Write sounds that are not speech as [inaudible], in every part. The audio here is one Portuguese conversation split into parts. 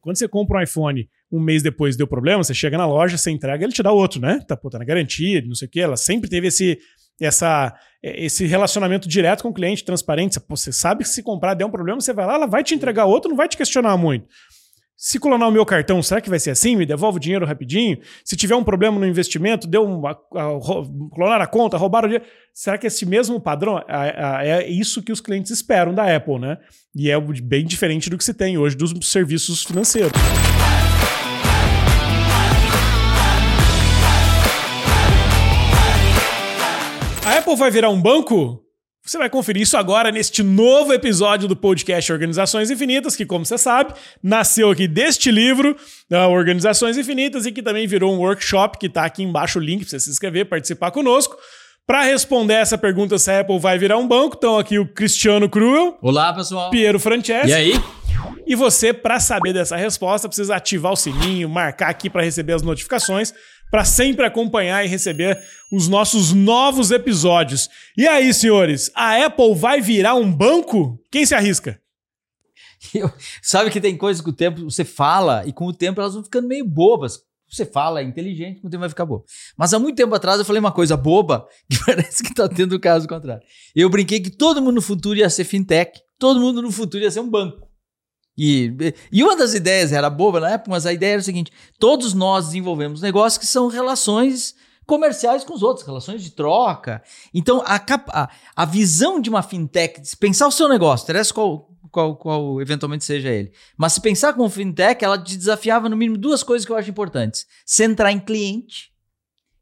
Quando você compra um iPhone um mês depois deu problema, você chega na loja, você entrega, ele te dá outro, né? Tá, pô, tá na garantia, não sei o quê. Ela sempre teve esse, essa, esse relacionamento direto com o cliente, transparente. Você sabe que se comprar der um problema, você vai lá, ela vai te entregar outro, não vai te questionar muito. Se clonar o meu cartão, será que vai ser assim? Me devolve o dinheiro rapidinho? Se tiver um problema no investimento, deu um, a, a, clonar a conta, roubaram o dinheiro. Será que esse mesmo padrão é, é isso que os clientes esperam da Apple, né? E é bem diferente do que se tem hoje dos serviços financeiros. A Apple vai virar um banco? Você vai conferir isso agora neste novo episódio do podcast Organizações Infinitas, que, como você sabe, nasceu aqui deste livro, uh, Organizações Infinitas, e que também virou um workshop que está aqui embaixo o link para você se inscrever, participar conosco. Para responder essa pergunta se a Apple vai virar um banco, estão aqui o Cristiano Cruel. Olá, pessoal. Piero Franceschi. E aí? E você, para saber dessa resposta, precisa ativar o sininho, marcar aqui para receber as notificações para sempre acompanhar e receber os nossos novos episódios. E aí, senhores, a Apple vai virar um banco? Quem se arrisca? [laughs] Eu, sabe que tem coisas que o tempo você fala e com o tempo elas vão ficando meio bobas. Você fala, é inteligente, com o tempo vai ficar bobo. Mas há muito tempo atrás eu falei uma coisa boba [laughs] que parece que está tendo o caso contrário. Eu brinquei que todo mundo no futuro ia ser fintech, todo mundo no futuro ia ser um banco. E, e uma das ideias era boba na época, mas a ideia era o seguinte: todos nós desenvolvemos negócios que são relações comerciais com os outros, relações de troca. Então, a, a, a visão de uma fintech, pensar o seu negócio, interessa qual, qual, qual eventualmente seja ele, mas se pensar como fintech, ela te desafiava no mínimo duas coisas que eu acho importantes: centrar em cliente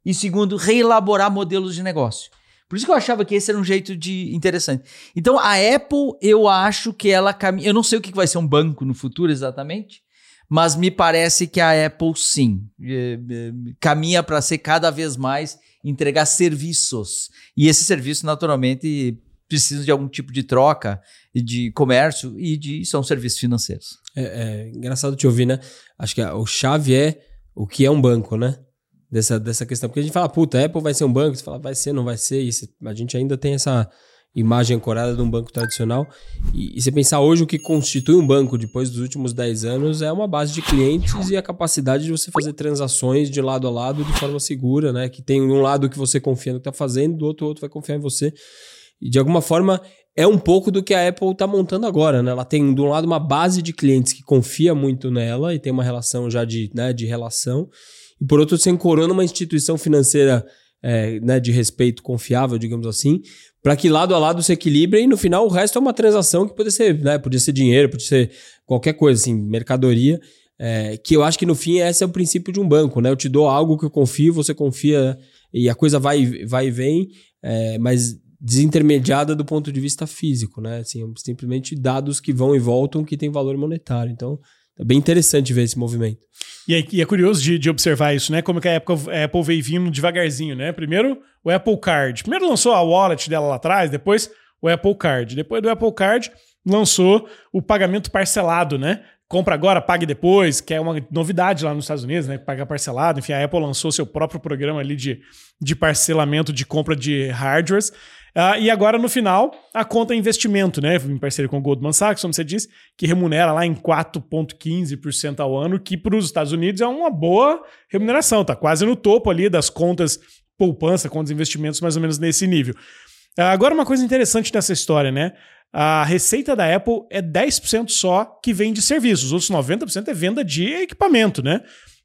e, segundo, reelaborar modelos de negócio. Por isso que eu achava que esse era um jeito de interessante. Então, a Apple, eu acho que ela caminha. Eu não sei o que vai ser um banco no futuro exatamente, mas me parece que a Apple sim é, é, caminha para ser cada vez mais entregar serviços. E esse serviço, naturalmente, precisa de algum tipo de troca de comércio e de são serviços financeiros. É, é engraçado te ouvir, né? Acho que a, o chave é o que é um banco, né? Dessa, dessa questão. Porque a gente fala, puta, Apple vai ser um banco, você fala, vai ser, não vai ser. E a gente ainda tem essa imagem ancorada de um banco tradicional. E, e você pensar hoje o que constitui um banco depois dos últimos 10 anos é uma base de clientes e a capacidade de você fazer transações de lado a lado de forma segura, né? Que tem um lado que você confia no que está fazendo, do outro, o outro vai confiar em você. E de alguma forma é um pouco do que a Apple está montando agora, né? Ela tem, de um lado, uma base de clientes que confia muito nela e tem uma relação já de, né, de relação e por outro, você ancorou numa instituição financeira é, né, de respeito confiável, digamos assim, para que lado a lado se equilibre e no final o resto é uma transação que pode ser, né, podia ser dinheiro, pode ser qualquer coisa, assim, mercadoria. É, que eu acho que no fim esse é o princípio de um banco, né? Eu te dou algo que eu confio, você confia e a coisa vai, vai e vem, é, mas desintermediada do ponto de vista físico, né? Assim, simplesmente dados que vão e voltam que têm valor monetário. Então, é bem interessante ver esse movimento. E é, e é curioso de, de, observar isso, né? Como que a Apple, a Apple veio vindo devagarzinho, né? Primeiro o Apple Card. Primeiro lançou a wallet dela lá atrás, depois o Apple Card. Depois do Apple Card, lançou o pagamento parcelado, né? Compra agora, pague depois, que é uma novidade lá nos Estados Unidos, né? Pagar parcelado. Enfim, a Apple lançou seu próprio programa ali de, de parcelamento de compra de hardwares. Uh, e agora, no final, a conta é investimento, né? Em parceria com o Goldman Sachs, como você disse, que remunera lá em 4,15% ao ano, que para os Estados Unidos é uma boa remuneração, tá quase no topo ali das contas poupança, contas investimentos, mais ou menos nesse nível. Uh, agora, uma coisa interessante nessa história, né? A receita da Apple é 10% só que vem de serviços, os outros 90% é venda de equipamento, né?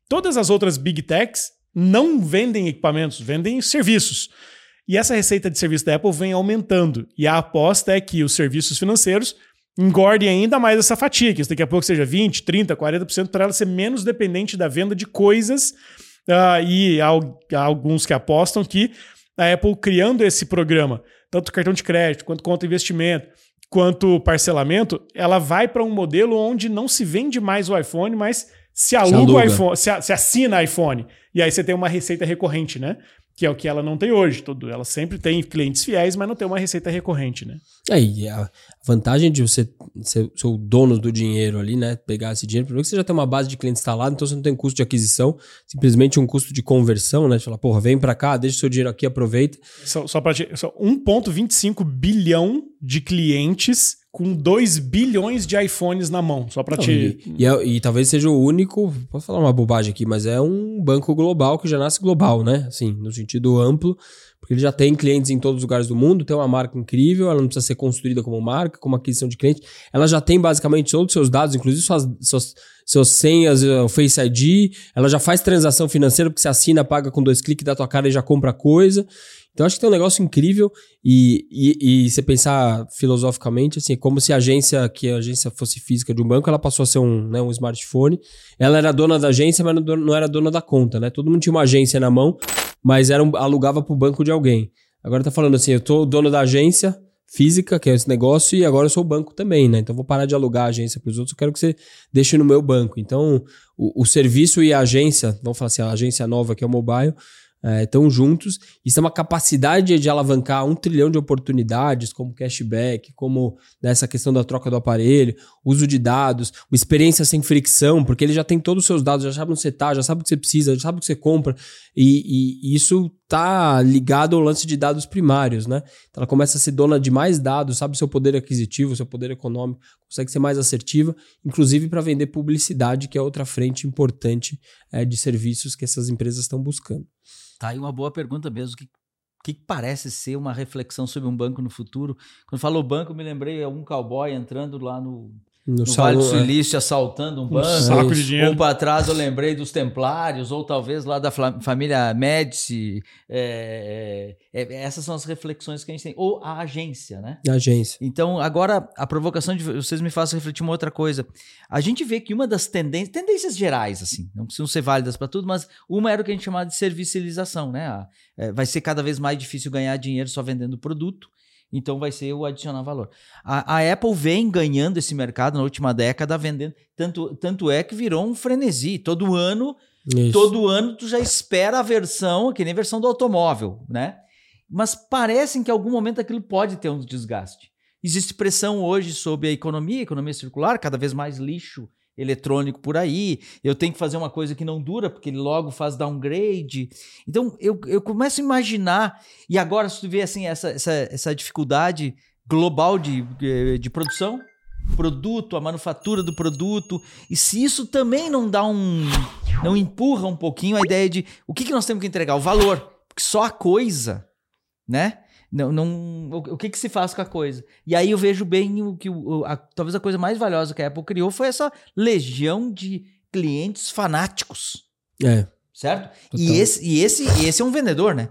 Todas as outras big techs não vendem equipamentos, vendem serviços. E essa receita de serviço da Apple vem aumentando. E a aposta é que os serviços financeiros engordem ainda mais essa fatia, que isso daqui a pouco seja 20%, 30%, 40% para ela ser menos dependente da venda de coisas. Uh, e há, há alguns que apostam que a Apple criando esse programa, tanto cartão de crédito, quanto conta investimento, quanto parcelamento, ela vai para um modelo onde não se vende mais o iPhone, mas se aluga, se aluga. o iPhone, se, assina iPhone. E aí você tem uma receita recorrente, né? Que é o que ela não tem hoje. Tudo. Ela sempre tem clientes fiéis, mas não tem uma receita recorrente, né? Aí, a vantagem de você ser, ser o dono do dinheiro ali, né? Pegar esse dinheiro, primeiro que você já tem uma base de cliente instalada, então você não tem custo de aquisição, simplesmente um custo de conversão, né? Você fala, porra, vem pra cá, deixa o seu dinheiro aqui, aproveita. Só, só te- só 1,25 bilhão de clientes com 2 bilhões de iPhones na mão. Só pra Não, te. e, e é- e talvez seja o único, posso falar uma bobagem aqui, mas é um banco global que já nasce global, né? Assim, no sentido amplo, porque ele já tem clientes em todos os lugares do mundo, tem uma marca incrível, ela não precisa ser construída como marca, como aquisição de cliente. Ela já tem basicamente todos os seus dados, inclusive suas, suas, suas senhas, eh, o Face ID, ela já faz transação financeira, porque você assina, paga com dois cliques da tua cara e já compra coisa. Então acho que tem um negócio incrível e, e, e você pensar filosoficamente, assim, é como se a agência, que a agência fosse física de um banco, ela passou a ser um, né, um smartphone. Ela era dona da agência, mas não era dona da conta, né? Todo mundo tinha uma agência na mão, mas era um, alugava pro banco de alguém. Agora tá falando assim, eu tô dono da agência física, que é esse negócio, e agora eu sou o banco também, né? Então vou parar de alugar a agência pros outros, eu quero que você deixe no meu banco. Então o, o serviço e a agência, vamos falar assim, a agência nova que é o mobile, estão juntos. Isso é uma capacidade de alavancar um trilhão de oportunidades, como cashback, como nessa questão da troca do aparelho, uso de dados, uma experiência sem fricção, porque ele já tem todos os seus dados, já sabe onde você está, já sabe o que você precisa, já sabe o que você compra. E, e- e isso tá ligado ao lance de dados primários, né? Então ela começa a ser dona de mais dados, sabe seu poder aquisitivo, seu poder econômico, consegue ser mais assertiva, inclusive para vender publicidade, que é outra frente importante eh, de serviços que essas empresas estão buscando. Tá aí uma boa pergunta mesmo. Que, que parece ser uma reflexão sobre um banco no futuro? Quando falou banco, me lembrei de algum cowboy entrando lá no, No, no Vale do é. Silício assaltando um Um banco. saco isso. de dinheiro. Ou para trás eu lembrei dos Templários, ou talvez lá da família Médici. É, é, é, essas são as reflexões que a gente tem. Ou a agência, né? Da agência. Então, agora, a provocação de vocês me faz refletir uma outra coisa. A gente vê que uma das tendências, tendências gerais, assim, não precisam ser válidas para tudo, mas uma era o que a gente chamava de servicialização, né? A- é, vai ser cada vez mais difícil ganhar dinheiro só vendendo produto, então vai ser o adicionar valor. A, a Apple vem ganhando esse mercado na última década, vendendo, tanto, tanto é que virou um frenesi. Todo ano Isso. Todo ano tu já espera a versão, que nem versão do automóvel, né? Mas parece que em algum momento aquilo pode ter um desgaste. Existe pressão hoje sobre a economia, a economia circular, cada vez mais lixo eletrônico por aí. Eu tenho que fazer uma coisa que não dura, porque ele logo faz downgrade. Então eu, eu começo a imaginar, e agora se tu vê assim, essa, essa, essa dificuldade global de, eh, de produção, produto, a manufatura do produto, e se isso também não dá um. não empurra um pouquinho a ideia de o que, que nós temos que entregar? O valor. Porque só a coisa, né? Não, não, o, o que, que se faz com a coisa? E aí eu vejo bem o que o, a- talvez a coisa mais valiosa que a Apple criou foi essa legião de clientes fanáticos É. certo? Total. E esse, e esse, esse é um vendedor, né?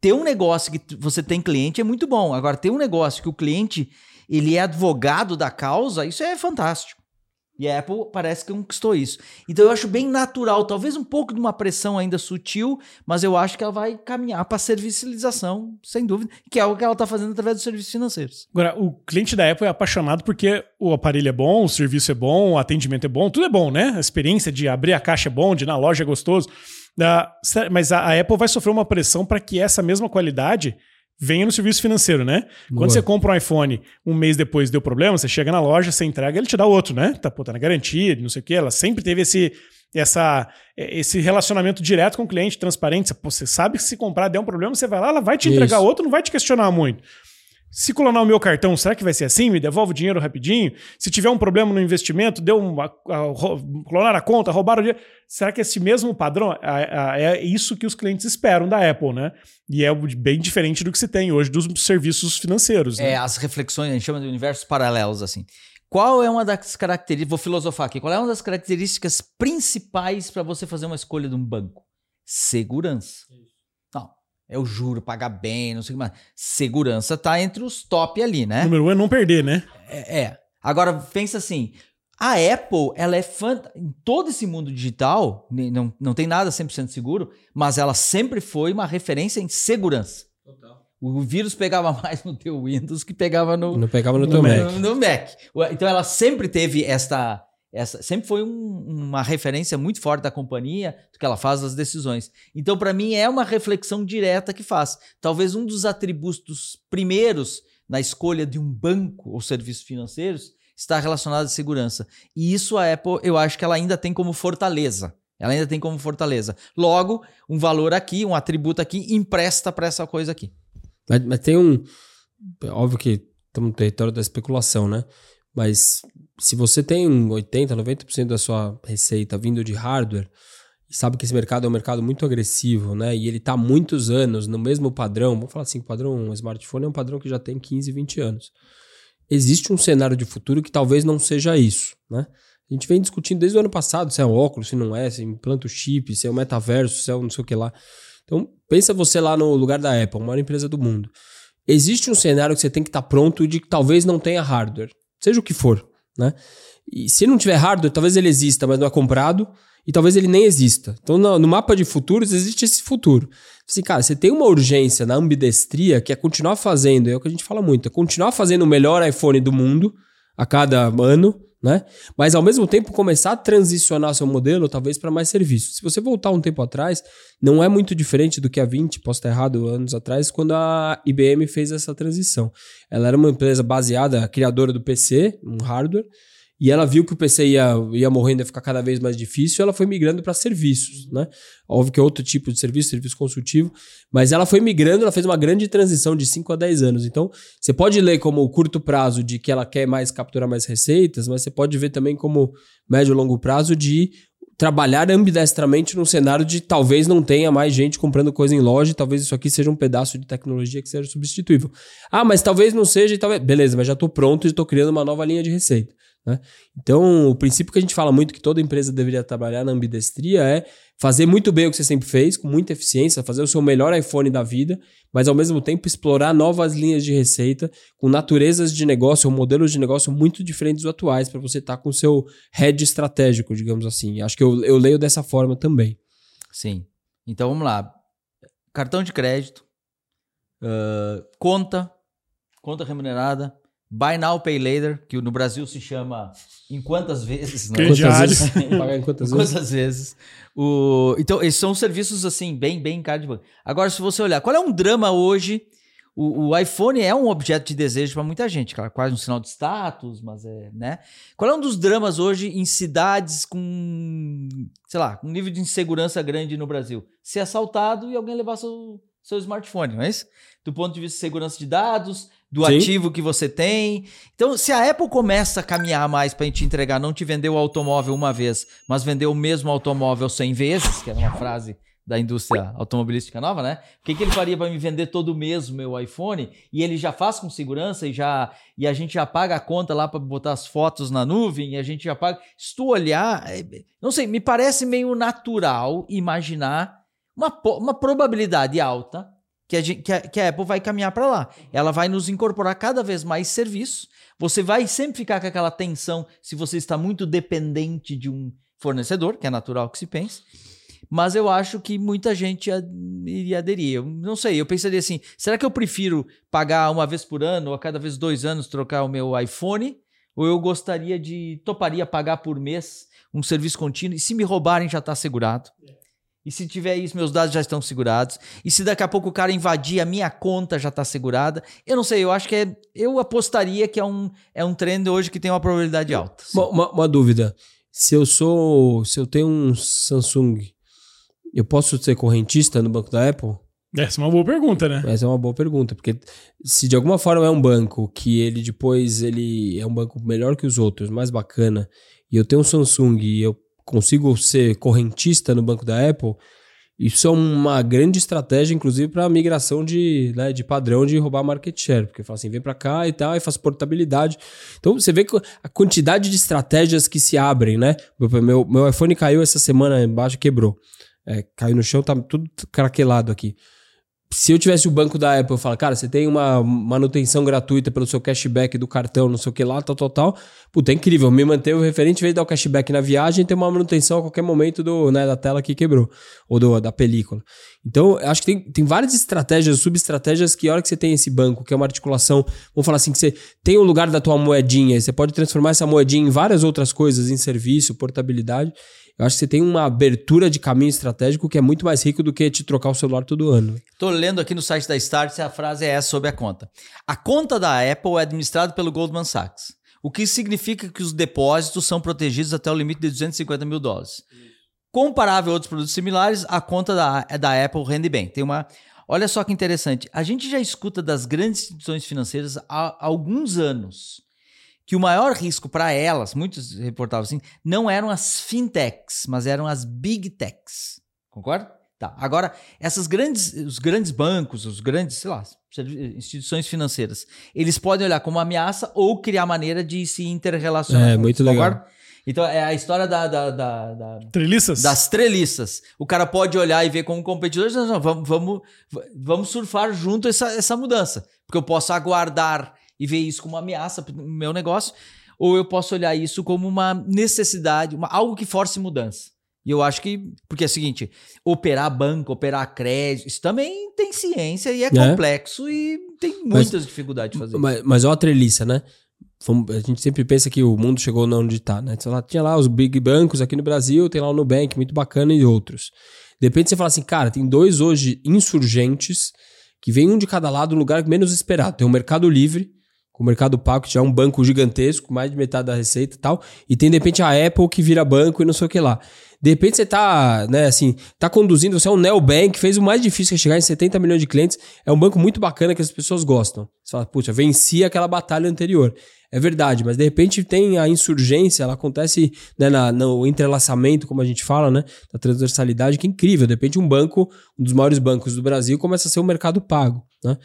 Ter um negócio que você tem cliente é muito bom. Agora, ter um negócio que o cliente ele é advogado da causa, isso é fantástico. E a Apple parece que conquistou isso. Então eu acho bem natural, talvez um pouco de uma pressão ainda sutil, mas eu acho que ela vai caminhar para a servicialização, sem dúvida, que é algo que ela está fazendo através dos serviços financeiros. Agora, o cliente da Apple é apaixonado porque o aparelho é bom, o serviço é bom, o atendimento é bom, tudo é bom, né? A experiência de abrir a caixa é bom, de ir na loja é gostoso. Ah, mas a Apple vai sofrer uma pressão para que essa mesma qualidade venha no serviço financeiro, né? Quando Boa. você compra um iPhone, um mês depois deu problema, você chega na loja, você entrega, ele te dá outro, né? Tá, pô, tá na garantia, não sei o quê. Ela sempre teve esse, essa, esse relacionamento direto com o cliente, transparente. Você sabe que se comprar der um problema, você vai lá, ela vai te entregar Isso. outro, não vai te questionar muito. Se clonar o meu cartão, será que vai ser assim? Me devolve o dinheiro rapidinho? Se tiver um problema no investimento, deu uma, a, ro- clonar a conta, roubaram o dinheiro. Será que esse mesmo padrão a- a- é isso que os clientes esperam da Apple, né? E é bem diferente do que se tem hoje dos serviços financeiros. né? É, as reflexões, a gente chama de universos paralelos, assim. Qual é uma das características, vou filosofar aqui, qual é uma das características principais para você fazer uma escolha de um banco? Segurança. Não, eu juro, pagar bem, não sei o que mais. Segurança tá entre os top ali, né? Número um é não perder, né? É, é. Agora, pensa assim, a Apple, ela é fã, em todo esse mundo digital, não, não tem nada 100% seguro, mas ela sempre foi uma referência em segurança. O vírus pegava [laughs] mais no teu Windows que pegava no, Não pegava no No teu Mac. No, no Mac. O- Então ela sempre teve esta. Essa sempre foi um- uma referência muito forte da companhia do que ela faz das decisões. Então, para mim, é uma reflexão direta que faz. Talvez um dos atributos primeiros na escolha de um banco ou serviços financeiros está relacionado à segurança. E isso a Apple, eu acho que ela ainda tem como fortaleza. Ela ainda tem como fortaleza. Logo, um valor aqui, um atributo aqui, empresta para essa coisa aqui. Mas, mas tem um. Óbvio que estamos no território da especulação, né? Mas se você tem 80%, 90% da sua receita vindo de hardware, e sabe que esse mercado é um mercado muito agressivo, né? E ele está há muitos anos no mesmo padrão. Vamos falar assim, o padrão um smartphone é um padrão que já tem 15, 20 anos. Existe um cenário de futuro que talvez não seja isso, né? A gente vem discutindo desde o ano passado se é um óculos, se não é, se implanta o chip, se é o um metaverso, se é um não sei o que lá. Então, pensa você lá no lugar da Apple, maior empresa do mundo. Existe um cenário que você tem que estar tá pronto de que talvez não tenha hardware, seja o que for, né? E se não tiver hardware, talvez ele exista, mas não é comprado, e talvez ele nem exista. Então, no, no mapa de futuros, existe esse futuro. Assim, cara, você tem uma urgência na ambidestria que é continuar fazendo, é o que a gente fala muito, é continuar fazendo o melhor iPhone do mundo a cada ano, né? Mas ao mesmo tempo começar a transicionar seu modelo talvez para mais serviços. Se você voltar um tempo atrás, não é muito diferente do que há 20, posso estar errado, anos atrás, quando a IBM fez essa transição. Ela era uma empresa baseada, criadora do PC, um hardware, e ela viu que o PC ia, ia morrendo, ia ficar cada vez mais difícil, ela foi migrando para serviços, né? Óbvio que é outro tipo de serviço, serviço consultivo, mas ela foi migrando, ela fez uma grande transição de 5 a 10 anos. Então, você pode ler como curto prazo de que ela quer mais capturar mais receitas, mas você pode ver também como médio e longo prazo de trabalhar ambidestramente num cenário de talvez não tenha mais gente comprando coisa em loja, talvez isso aqui seja um pedaço de tecnologia que seja substituível. Ah, mas talvez não seja, e talvez. Beleza, mas já estou pronto e estou criando uma nova linha de receita. Né? Então, o princípio que a gente fala muito que toda empresa deveria trabalhar na ambidestria é fazer muito bem o que você sempre fez, com muita eficiência, fazer o seu melhor iPhone da vida, mas ao mesmo tempo explorar novas linhas de receita com naturezas de negócio ou modelos de negócio muito diferentes dos atuais, para você estar tá com o seu head estratégico, digamos assim. Acho que eu, eu leio dessa forma também. Sim. Então vamos lá. Cartão de crédito, uh, conta, conta remunerada, Buy Now, Pay Later, que no Brasil se chama em quantas vezes? Né? Quantas vezes? [laughs] Pagar em quantas vezes? Quantas vezes? O, então, esses são serviços assim, bem, bem caro de banco. Agora, se você olhar, qual é um drama hoje? O, o iPhone é um objeto de desejo para muita gente, claro, quase um sinal de status, mas é, né? Qual é um dos dramas hoje em cidades com, sei lá, um nível de insegurança grande no Brasil? Ser assaltado e alguém levar seu, seu smartphone, não é isso? Do ponto de vista de segurança de dados, do Sim. ativo que você tem. Então, se a Apple começa a caminhar mais para te entregar, não te vender o automóvel uma vez, mas vender o mesmo automóvel 100 vezes, que é uma frase da indústria automobilística nova, né? O que, que ele faria para me vender todo o mês o meu iPhone? E ele já faz com segurança e já e a gente já paga a conta lá para botar as fotos na nuvem e a gente já paga. Se tu olhar, é, não sei, me parece meio natural imaginar uma, uma probabilidade alta que a, que a, que a Apple vai caminhar para lá. Ela vai nos incorporar cada vez mais serviços. Você vai sempre ficar com aquela tensão se você está muito dependente de um fornecedor, que é natural que se pense. Mas eu acho que muita gente iria aderir. Eu não sei, eu pensaria assim: será que eu prefiro pagar uma vez por ano ou a cada vez dois anos trocar o meu iPhone? Ou eu gostaria de, toparia pagar por mês um serviço contínuo e se me roubarem já está assegurado? E se tiver isso, meus dados já estão segurados. E se daqui a pouco o cara invadir, a minha conta já está segurada. Eu não sei, eu acho que é. Eu apostaria que é um, é um trend hoje que tem uma probabilidade alta. Uma, uma, uma, dúvida. Se eu sou. Se eu tenho um Samsung, eu posso ser correntista no banco da Apple? Essa é uma boa pergunta, né? Essa é uma boa pergunta, porque se de alguma forma é um banco que ele depois ele é um banco melhor que os outros, mais bacana, e eu tenho um Samsung e eu consigo ser correntista no banco da Apple, isso é uma grande estratégia, inclusive, para a migração de, né, de padrão de roubar market share. Porque fala assim, vem para cá e tal, e faz portabilidade. Então você vê a quantidade de estratégias que se abrem, né? Meu, meu iPhone caiu essa semana embaixo quebrou. É, caiu no chão, tá tudo craquelado aqui se eu tivesse o banco da Apple, eu falo, cara, você tem uma manutenção gratuita pelo seu cashback do cartão, não sei o que lá, tal, tal, tal. Puta, é incrível. Me manter o referente, em vez de dar o cashback na viagem, tem uma manutenção a qualquer momento do, né, da tela que quebrou, ou do, da película. Então, acho que tem, tem várias estratégias, subestratégias que a hora que você tem esse banco, que é uma articulação, vamos falar assim, que você tem o lugar da tua moedinha, você pode transformar essa moedinha em várias outras coisas, em serviço, portabilidade. Eu acho que você tem uma abertura de caminho estratégico que é muito mais rico do que te trocar o celular todo ano. Estou lendo aqui no site da Start a frase é essa sobre a conta. A conta da Apple é administrada pelo Goldman Sachs, o que significa que os depósitos são protegidos até o limite de 250 mil dólares. Comparável a outros produtos similares, a conta da, da Apple rende bem. Tem uma. Olha só que interessante. A gente já escuta das grandes instituições financeiras há alguns anos que o maior risco para elas, muitos reportavam assim, não eram as fintechs, mas eram as big techs. Concorda? Tá. Agora, essas grandes, os grandes bancos, os grandes, sei lá, instituições financeiras, eles podem olhar como ameaça ou criar maneira de se interrelacionar. É, muito legal. Concorda? Então, é a história da, da, da, da Treliças? das treliças. O cara pode olhar e ver como competidor, não, não, vamos, vamos, vamos surfar junto essa, essa mudança. Porque eu posso aguardar e ver isso como uma ameaça para o meu negócio, ou eu posso olhar isso como uma necessidade, uma, algo que force mudança. E eu acho que, porque é o seguinte, operar banco, operar crédito, isso também tem ciência e é, é. complexo e tem muitas mas, dificuldades de fazer. Mas, mas ó a treliça, né? A gente sempre pensa que o mundo chegou onde está, né? Tinha lá os big bancos aqui no Brasil, tem lá o Nubank, muito bacana, e outros. De repente você fala assim, cara, tem dois hoje insurgentes que vem um de cada lado no lugar menos esperado. Tem o Mercado Livre, com o Mercado Pago, que já é um banco gigantesco, mais de metade da receita e tal, e tem de repente a Apple que vira banco e não sei o que lá. De repente você tá, né, assim, tá conduzindo, você é um neobank, fez o mais difícil que é chegar em 70 milhões de clientes, é um banco muito bacana que as pessoas gostam. Você fala, puxa, venci aquela batalha anterior. É verdade, mas de repente tem a insurgência, ela acontece né, na, no entrelaçamento, como a gente fala, né? Da transversalidade, que é incrível. De repente, um banco, um dos maiores bancos do Brasil, começa a ser um mercado pago, né?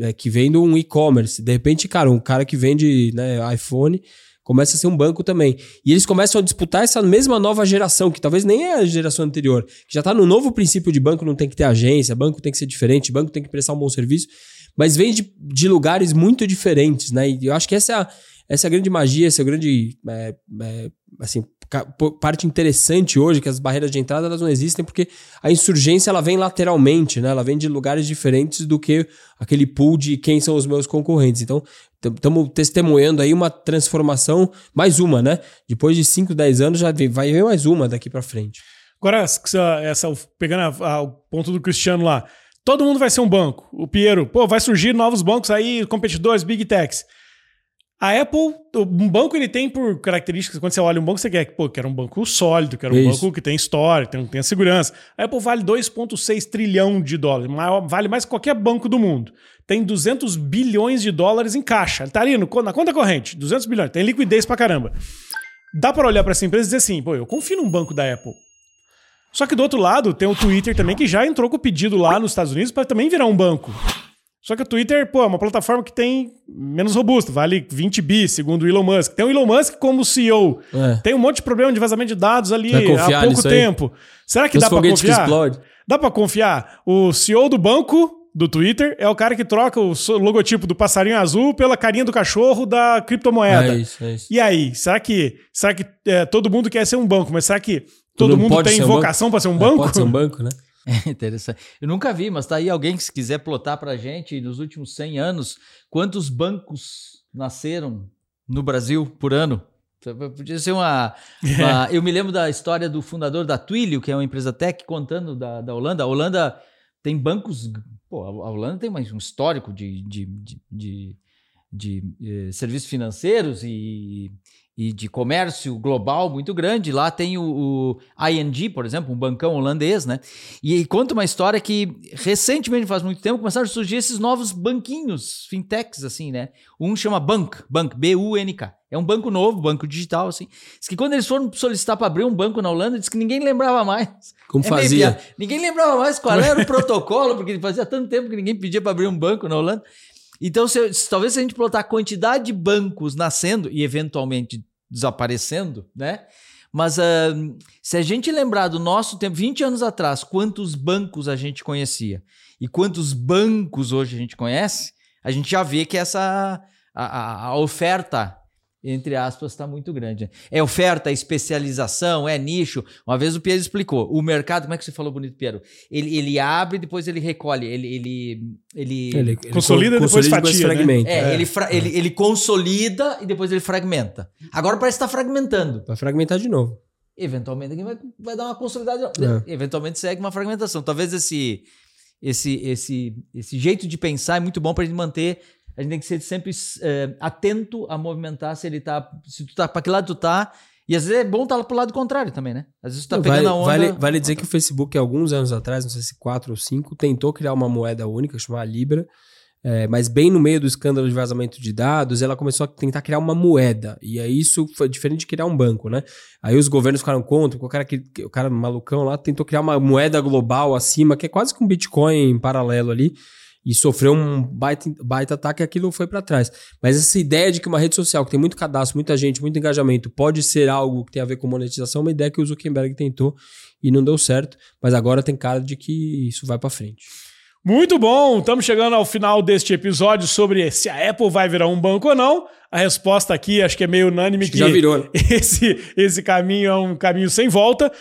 É, que vende um e-commerce. De repente, cara, um cara que vende né, iPhone começa a ser um banco também. E eles começam a disputar essa mesma nova geração, que talvez nem é a geração anterior, que já está no novo princípio de banco, não tem que ter agência, banco tem que ser diferente, banco tem que prestar um bom serviço, mas vem de, de lugares muito diferentes, né? E eu acho que essa é a essa é a grande magia, essa é a grande é, é, assim, parte interessante hoje, que as barreiras de entrada elas não existem, porque a insurgência ela vem lateralmente, né? Ela vem de lugares diferentes do que aquele pool de quem são os meus concorrentes. Então, estamos testemunhando aí uma transformação, mais uma, né? Depois de 5, 10 anos já vai vir mais uma daqui para frente. Agora, essa, essa pegando o ponto do Cristiano lá, todo mundo vai ser um banco. O Piero, pô, vai surgir novos bancos aí, competidores, big techs. A Apple, um banco ele tem por características, quando você olha um banco, você quer, pô, quer um banco sólido, quer um Isso. banco que tem história, tem, tem segurança. A Apple vale 2,6 trilhão de dólares, vale mais que qualquer banco do mundo. Tem 200 bilhões de dólares em caixa. Ele tá ali no, na conta corrente, 200 bilhões, tem liquidez pra caramba. Dá para olhar para essa empresa e dizer assim, pô, eu confio num banco da Apple. Só que do outro lado, tem o Twitter também que já entrou com o pedido lá nos Estados Unidos para também virar um banco. Só que o Twitter, pô, é uma plataforma que tem menos robusta, vale 20 bi, segundo o Elon Musk. Tem o Elon Musk como CEO. É. Tem um monte de problema de vazamento de dados ali há pouco tempo. Será que dá para confiar? Dá para confiar? O CEO do banco do Twitter é o cara que troca o logotipo do passarinho azul pela carinha do cachorro da criptomoeda. É isso, é isso. E aí, será que, será que é, todo mundo quer ser um banco, mas será que todo, mundo tem vocação um para ser um banco? É, pode ser um banco, né? [laughs] É interessante. Eu nunca vi, mas tá aí alguém que se quiser plotar pra gente nos últimos 100 anos, quantos bancos nasceram no Brasil por ano? Podia ser uma, uma [laughs] é. Eu me lembro da história do fundador da Twilio, que é uma empresa tech, contando da, da Holanda. A Holanda tem bancos. Pô, a Holanda tem um histórico de, de, de, de, de, de eh, serviços financeiros e e de comércio global muito grande. Lá tem o, o, ING, por exemplo, um bancão holandês, né? E, e, conta uma história que recentemente, faz muito tempo, começaram a surgir esses novos banquinhos, fintechs, assim, né? Um chama Bank, Bank, B-U-N-K. É um banco novo, banco digital, assim. Diz que quando eles foram solicitar para abrir um banco na Holanda, diz que ninguém lembrava mais. Como é fazia? Ninguém lembrava mais qual era o protocolo, porque fazia tanto tempo que ninguém pedia para abrir um banco na Holanda. Então, se, talvez se a gente plotar a quantidade de bancos nascendo e eventualmente desaparecendo, né? Mas uh, se a gente lembrar do nosso tempo, 20 anos atrás, quantos bancos a gente conhecia e quantos bancos hoje a gente conhece, a gente já vê que essa a, a, a oferta entre aspas, está muito grande. É oferta, é especialização, é nicho. Uma vez o Piero explicou. O mercado, como é que você falou bonito, Piero? Ele, ele abre depois ele recolhe. Ele, ele, ele, ele consolida e depois fatia. Né? Fragmenta. É, é. Ele, fra, é. Ele, ele consolida e depois ele fragmenta. Agora parece que está fragmentando. Vai fragmentar de novo. Eventualmente vai, vai dar uma consolidada. É. Eventualmente segue uma fragmentação. Talvez esse esse, esse, esse jeito de pensar é muito bom para a gente manter. A gente tem que ser sempre é, atento a movimentar se ele tá. Se tu tá. Para que lado tu tá. E às vezes é bom estar tá pro lado contrário também, né? Às vezes tu tá Não, pegando vale, a onda. Vale, vale dizer que o Facebook, alguns anos atrás, não sei se quatro ou cinco, tentou criar uma moeda única, chamada Libra. É, mas bem no meio do escândalo de vazamento de dados, ela começou a tentar criar uma moeda. E aí isso foi diferente de criar um banco, né? Aí os governos ficaram contra, o cara, que, o cara malucão lá tentou criar uma moeda global acima, que é quase que um Bitcoin em paralelo ali, e sofreu um baita, baita ataque e aquilo foi para trás. Mas essa ideia de que uma rede social que tem muito cadastro, muita gente, muito engajamento, pode ser algo que tem a ver com monetização, é uma ideia que o Zuckerberg tentou e não deu certo, mas agora tem cara de que isso vai para frente. Muito bom, estamos chegando ao final deste episódio sobre se a Apple vai virar um banco ou não. A resposta aqui acho que é meio unânime que, que já virou. Né? [laughs] Esse, esse caminho é um caminho sem volta.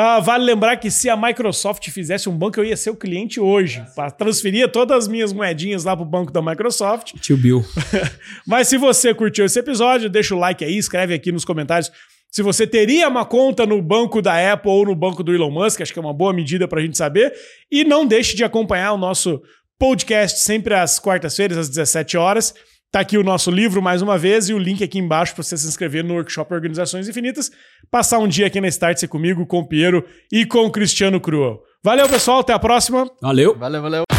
Ah, vale lembrar que se a Microsoft fizesse um banco, eu ia ser o cliente hoje. Para transferir todas as minhas moedinhas lá para o banco da Microsoft. Tio Bill. [laughs] Mas se você curtiu esse episódio, deixa o like aí, escreve aqui nos comentários se você teria uma conta no banco da Apple ou no banco do Elon Musk, acho que é uma boa medida para a gente saber. E não deixe de acompanhar o nosso podcast sempre às quartas-feiras, às 17 horas. Tá aqui o nosso livro mais uma vez e o link aqui embaixo para você se inscrever no workshop Organizações Infinitas. Passar um dia aqui na Startse comigo, com o Piero e com o Cristiano Cruel. Valeu, pessoal. Até a próxima. Valeu. Valeu, valeu.